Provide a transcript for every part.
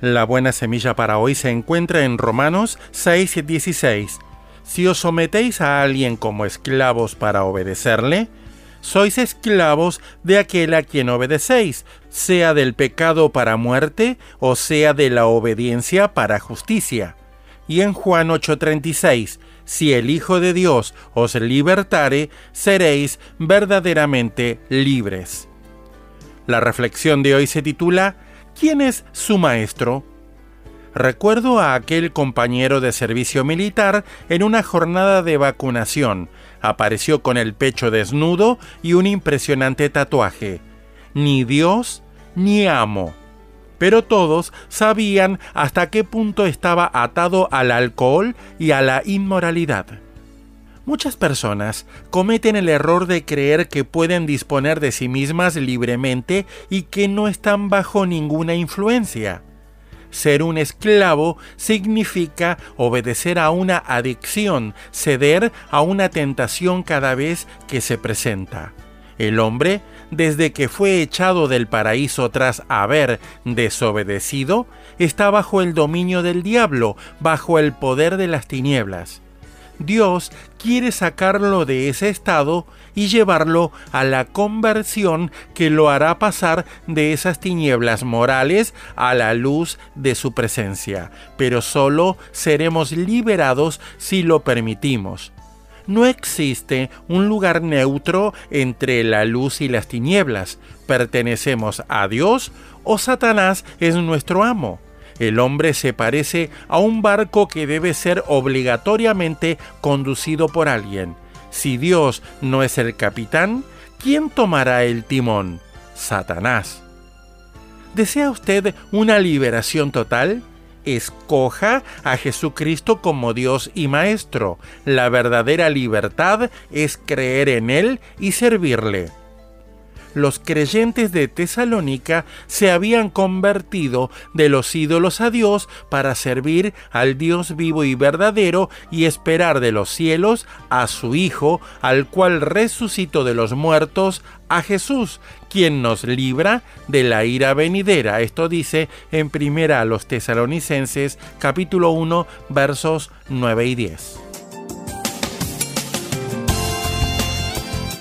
La buena semilla para hoy se encuentra en Romanos 6 y 16. Si os sometéis a alguien como esclavos para obedecerle, sois esclavos de aquel a quien obedecéis, sea del pecado para muerte o sea de la obediencia para justicia. Y en Juan 8:36, si el Hijo de Dios os libertare, seréis verdaderamente libres. La reflexión de hoy se titula ¿Quién es su maestro? Recuerdo a aquel compañero de servicio militar en una jornada de vacunación. Apareció con el pecho desnudo y un impresionante tatuaje. Ni Dios ni amo. Pero todos sabían hasta qué punto estaba atado al alcohol y a la inmoralidad. Muchas personas cometen el error de creer que pueden disponer de sí mismas libremente y que no están bajo ninguna influencia. Ser un esclavo significa obedecer a una adicción, ceder a una tentación cada vez que se presenta. El hombre, desde que fue echado del paraíso tras haber desobedecido, está bajo el dominio del diablo, bajo el poder de las tinieblas. Dios quiere sacarlo de ese estado y llevarlo a la conversión que lo hará pasar de esas tinieblas morales a la luz de su presencia. Pero solo seremos liberados si lo permitimos. No existe un lugar neutro entre la luz y las tinieblas. Pertenecemos a Dios o Satanás es nuestro amo. El hombre se parece a un barco que debe ser obligatoriamente conducido por alguien. Si Dios no es el capitán, ¿quién tomará el timón? Satanás. ¿Desea usted una liberación total? Escoja a Jesucristo como Dios y Maestro. La verdadera libertad es creer en Él y servirle los creyentes de Tesalónica se habían convertido de los ídolos a Dios para servir al Dios vivo y verdadero y esperar de los cielos a su Hijo, al cual resucitó de los muertos, a Jesús, quien nos libra de la ira venidera. Esto dice en primera a los tesalonicenses capítulo 1 versos 9 y 10.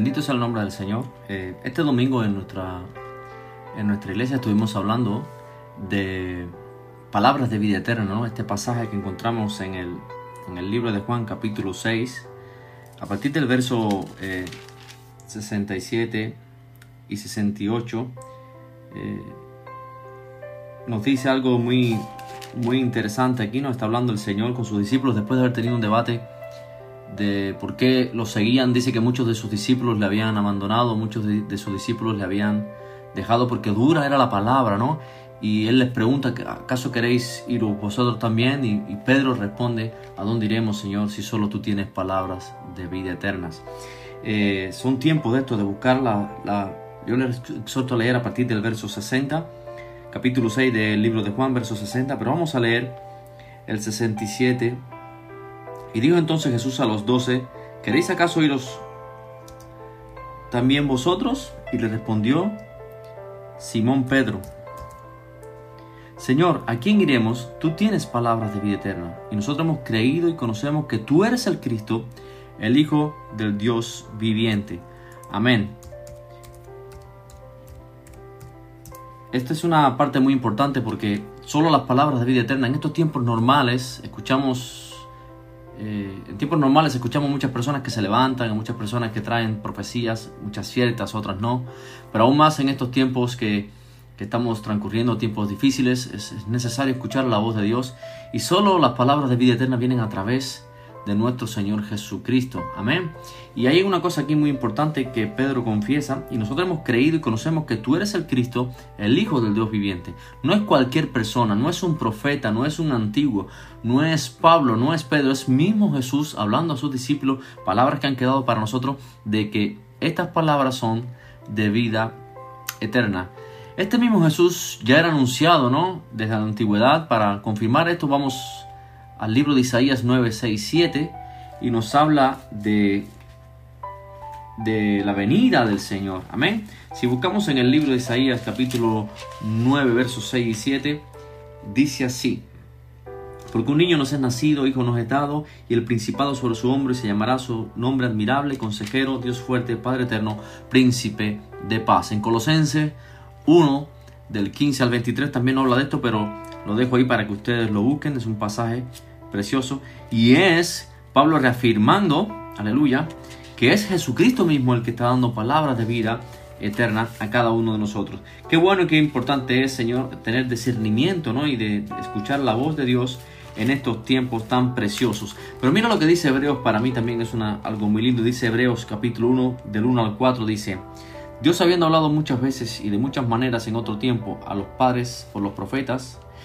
Bendito sea el nombre del Señor. Eh, este domingo en nuestra, en nuestra iglesia estuvimos hablando de palabras de vida eterna, ¿no? Este pasaje que encontramos en el, en el libro de Juan capítulo 6, a partir del verso 67 eh, y 68, eh, nos dice algo muy, muy interesante aquí, nos está hablando el Señor con sus discípulos después de haber tenido un debate de por qué lo seguían. Dice que muchos de sus discípulos le habían abandonado, muchos de, sus discípulos le habían dejado porque dura era la palabra, ¿no? Y él les pregunta, ¿acaso queréis ir vosotros también? Y, Pedro responde, ¿a dónde iremos, Señor, si solo tú tienes palabras de vida eternas? Eh, son tiempos de esto, de buscar la, la... Yo les exhorto a leer a partir del verso 60, capítulo 6 del libro de Juan, verso 60, pero vamos a leer el 67 y dijo entonces Jesús a los doce, ¿queréis acaso iros también vosotros? Y le respondió Simón Pedro, Señor, ¿a quién iremos? Tú tienes palabras de vida eterna, y nosotros hemos creído y conocemos que tú eres el Cristo, el Hijo del Dios viviente. Amén. Esta es una parte muy importante porque solo las palabras de vida eterna en estos tiempos normales escuchamos eh, en tiempos normales escuchamos muchas personas que se levantan, muchas personas que traen profecías, muchas ciertas, otras no, pero aún más en estos tiempos que, estamos transcurriendo, tiempos difíciles, es, es, necesario escuchar la voz de Dios. Y solo las palabras de vida eterna vienen a través de nuestro Señor Jesucristo. Amén. Y hay una cosa aquí muy importante que Pedro confiesa y nosotros hemos creído y conocemos que tú eres el Cristo, el Hijo del Dios viviente. No es cualquier persona, no es un profeta, no es un antiguo, no es Pablo, no es Pedro, es mismo Jesús hablando a sus discípulos, palabras que han quedado para nosotros de que estas palabras son de vida eterna. Este mismo Jesús ya era anunciado, ¿no? Desde la antigüedad. Para confirmar esto vamos al libro de Isaías 9, 6, 7 y nos habla de, de la venida del Señor. Amén. Si buscamos en el libro de Isaías capítulo 9, versos 6 y 7, dice así. Porque un niño nos es nacido, hijo nos es dado, y el principado sobre su hombro, y se llamará su nombre admirable, consejero, Dios fuerte, Padre eterno, príncipe de paz. En Colosenses 1, del 15 al 23 también habla de esto, pero lo dejo ahí para que ustedes lo busquen. Es un pasaje precioso. Y es Pablo reafirmando, aleluya, que es Jesucristo mismo el que está dando palabras de vida eterna a cada uno de nosotros. Qué bueno y qué importante es, Señor, tener discernimiento ¿no? y de escuchar la voz de Dios en estos tiempos tan preciosos. Pero mira lo que dice Hebreos, para mí también es algo muy lindo. Dice Hebreos capítulo 1, del 1 al 4, dice, Dios habiendo hablado muchas veces y de muchas maneras en otro tiempo a los padres por los profetas,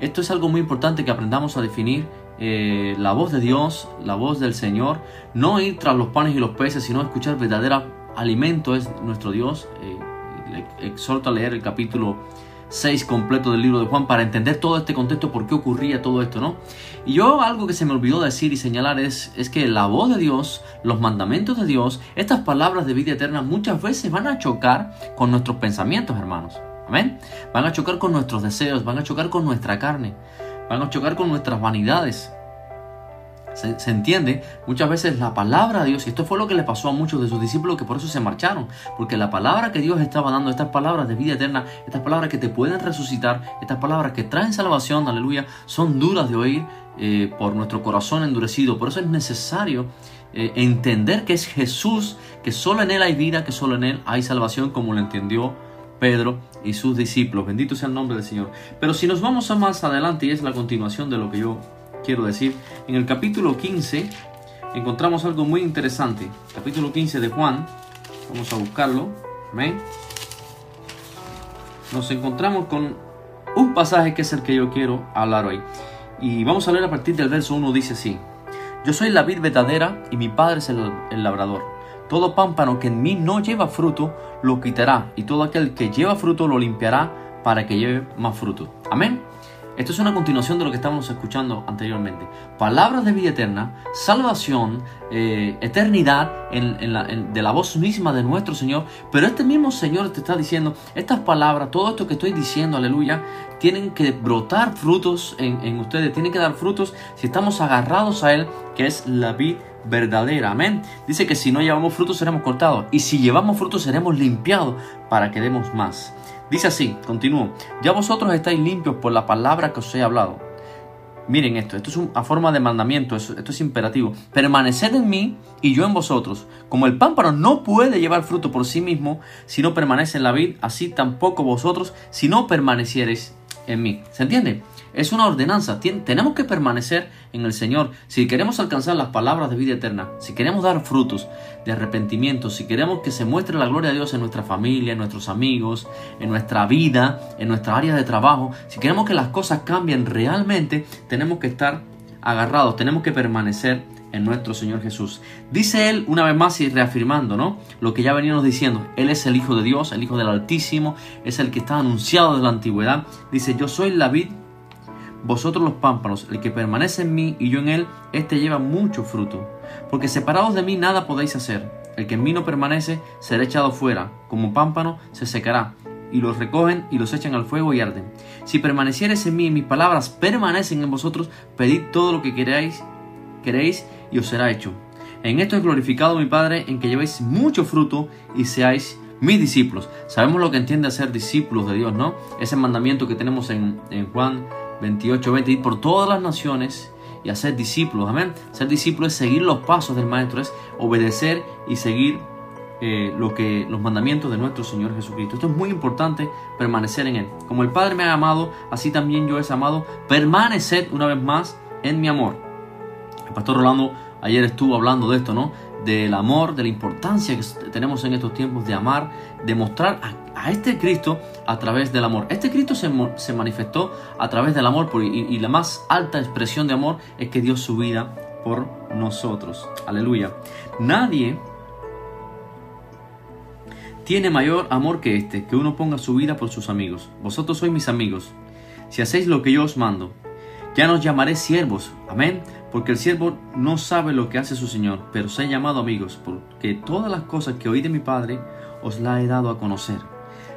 Esto es algo muy importante que aprendamos a definir eh, la voz de Dios, la voz del Señor, no ir tras los panes y los peces, sino escuchar verdadera alimento es nuestro Dios. Eh, exhorto a leer el capítulo 6 completo del libro de Juan para entender todo este contexto, por qué ocurría todo esto, ¿no? Y yo algo que se me olvidó decir y señalar es, es que la voz de Dios, los mandamientos de Dios, estas palabras de vida eterna muchas veces van a chocar con nuestros pensamientos, hermanos. Amén. Van a chocar con nuestros deseos, van a chocar con nuestra carne van a chocar con nuestras vanidades. Se, entiende muchas veces la palabra de Dios, y esto fue lo que le pasó a muchos de sus discípulos que por eso se marcharon, porque la palabra que Dios estaba dando, estas palabras de vida eterna, estas palabras que te pueden resucitar, estas palabras que traen salvación, aleluya, son duras de oír eh, por nuestro corazón endurecido. Por eso es necesario eh, entender que es Jesús, que solo en Él hay vida, que solo en Él hay salvación, como lo entendió Pedro y sus discípulos. Bendito sea el nombre del Señor. Pero si nos vamos a más adelante, y es la continuación de lo que yo quiero decir, en el capítulo 15 encontramos algo muy interesante. Capítulo 15 de Juan, vamos a buscarlo. Amén. Nos encontramos con un pasaje que es el que yo quiero hablar hoy. Y vamos a leer a partir del verso 1, dice así. Yo soy la vid verdadera y mi padre es el, el labrador. Todo pámpano que en mí no lleva fruto, lo quitará, y todo aquel que lleva fruto lo limpiará para que lleve más fruto. Amén. Esto es una continuación de lo que estábamos escuchando anteriormente. Palabras de vida eterna, salvación, eh, eternidad de la voz misma de nuestro Señor. Pero este mismo Señor te está diciendo, estas palabras, todo esto que estoy diciendo, aleluya, tienen que brotar frutos en, ustedes, tienen que dar frutos si estamos agarrados a Él, que es la vida verdadera. Amén. Dice que si no llevamos frutos seremos cortados y si llevamos frutos seremos limpiados para que demos más. Dice así, continúo, ya vosotros estáis limpios por la palabra que os he hablado. Miren esto, esto es una forma de mandamiento, esto, es imperativo. Permaneced en mí y yo en vosotros. Como el pámpano no puede llevar fruto por sí mismo si no permanece en la vid, así tampoco vosotros si no permaneciereis en mí. ¿Se entiende? Es una ordenanza. tenemos que permanecer en el Señor. Si queremos alcanzar las palabras de vida eterna, si queremos dar frutos de arrepentimiento, si queremos que se muestre la gloria de Dios en nuestra familia, en nuestros amigos, en nuestra vida, en nuestra área de trabajo, si queremos que las cosas cambien realmente, tenemos que estar agarrados, tenemos que permanecer en nuestro Señor Jesús. Dice él una vez más y reafirmando, ¿no? Lo que ya veníamos diciendo, él es el Hijo de Dios, el Hijo del Altísimo, es el que está anunciado desde la antigüedad. Dice, yo soy la vid vosotros los pámpanos, el que permanece en mí y yo en él, éste lleva mucho fruto. Porque separados de mí nada podéis hacer. El que en mí no permanece será echado fuera, como pámpano se secará, y los recogen y los echan al fuego y arden. Si permaneciereis en mí y mis palabras permanecen en vosotros, pedid todo lo que queráis, queréis y os será hecho. En esto es glorificado mi Padre, en que llevéis mucho fruto y seáis mis discípulos. Sabemos lo que entiende ser discípulos de Dios, ¿no? Ese mandamiento que tenemos en, en Juan 28, 20, ir por todas las naciones y hacer discípulos. Amén. Ser discípulo es seguir los pasos del Maestro, es obedecer y seguir eh, lo que, los mandamientos de nuestro Señor Jesucristo. Esto es muy importante, permanecer en Él. Como el Padre me ha amado, así también yo he amado. Permaneced una vez más en mi amor. El pastor Rolando ayer estuvo hablando de esto, ¿no? Del amor, de la importancia que tenemos en estos tiempos de amar, de mostrar a a este Cristo a través del amor. Este Cristo se, manifestó a través del amor y, la más alta expresión de amor es que dio su vida por nosotros. Aleluya. Nadie tiene mayor amor que este, que uno ponga su vida por sus amigos. Vosotros sois mis amigos, si hacéis lo que yo os mando. Ya nos llamaré siervos, amén, porque el siervo no sabe lo que hace su Señor, pero os he llamado amigos, porque todas las cosas que oí de mi Padre os la he dado a conocer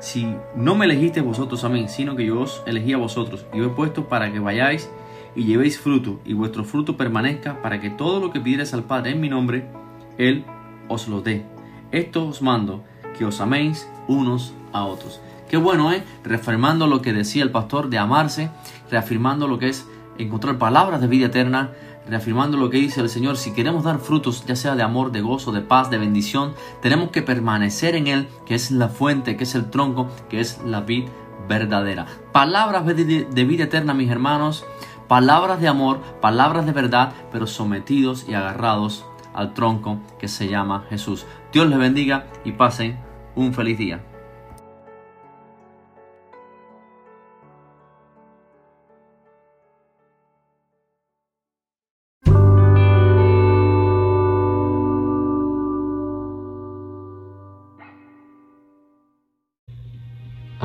si no me elegiste vosotros a mí, sino que yo os elegí a vosotros y os he puesto para que vayáis y llevéis fruto y vuestro fruto permanezca para que todo lo que pidierais al Padre en mi nombre, Él os lo dé. Esto os mando, que os améis unos a otros. Qué bueno, ¿eh? Reafirmando lo que decía el pastor de amarse, reafirmando lo que es encontrar palabras de vida eterna, reafirmando lo que dice el Señor, si queremos dar frutos, ya sea de amor, de gozo, de paz, de bendición, tenemos que permanecer en Él, que es la fuente, que es el tronco, que es la vid verdadera. Palabras de vida eterna, mis hermanos, palabras de amor, palabras de verdad, pero sometidos y agarrados al tronco que se llama Jesús. Dios les bendiga y pasen un feliz día.